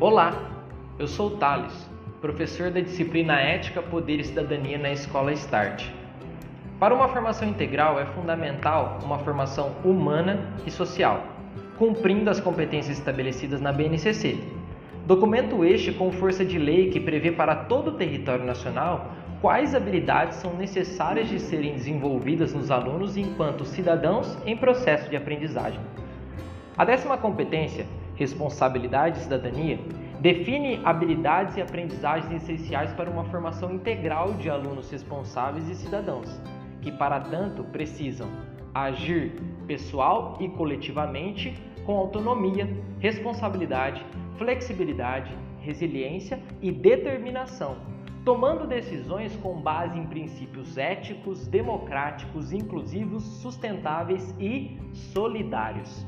Olá, eu sou o Thales, professor da disciplina Ética, Poder e Cidadania na Escola Start. Para uma formação integral é fundamental uma formação humana e social, cumprindo as competências estabelecidas na BNCC. Documento este com força de lei que prevê para todo o território nacional quais habilidades são necessárias de serem desenvolvidas nos alunos enquanto cidadãos em processo de aprendizagem. A décima competência, responsabilidade e cidadania, define habilidades e aprendizagens essenciais para uma formação integral de alunos responsáveis e cidadãos, que para tanto precisam agir pessoal e coletivamente com autonomia, responsabilidade, flexibilidade, resiliência e determinação, tomando decisões com base em princípios éticos, democráticos, inclusivos, sustentáveis e solidários.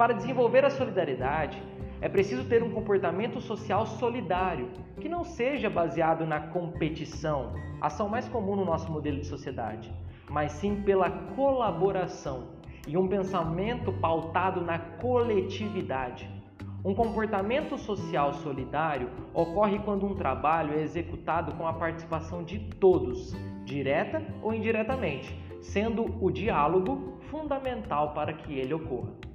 Para desenvolver a solidariedade, é preciso ter um comportamento social solidário, que não seja baseado na competição, ação mais comum no nosso modelo de sociedade, mas sim pela colaboração e um pensamento pautado na coletividade. Um comportamento social solidário ocorre quando um trabalho é executado com a participação de todos, direta ou indiretamente, sendo o diálogo fundamental para que ele ocorra.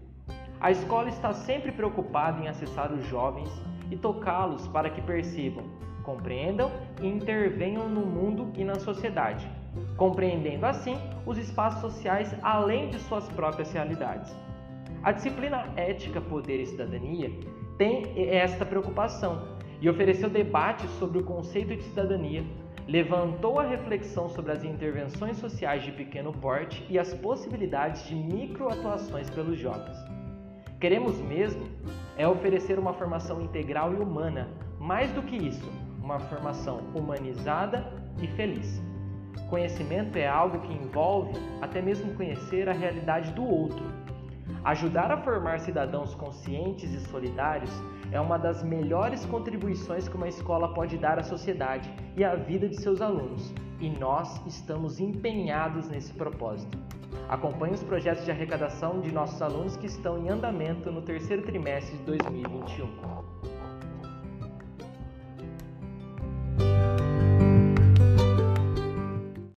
A escola está sempre preocupada em acessar os jovens e tocá-los para que percebam, compreendam e intervenham no mundo e na sociedade, compreendendo assim os espaços sociais além de suas próprias realidades. A disciplina Ética, Poder e Cidadania tem esta preocupação e ofereceu debates sobre o conceito de cidadania, levantou a reflexão sobre as intervenções sociais de pequeno porte e as possibilidades de microatuações pelos jovens. Queremos mesmo é oferecer uma formação integral e humana, mais do que isso, uma formação humanizada e feliz. Conhecimento é algo que envolve até mesmo conhecer a realidade do outro. Ajudar a formar cidadãos conscientes e solidários é uma das melhores contribuições que uma escola pode dar à sociedade e à vida de seus alunos, e nós estamos empenhados nesse propósito. Acompanhe os projetos de arrecadação de nossos alunos que estão em andamento no terceiro trimestre de 2021.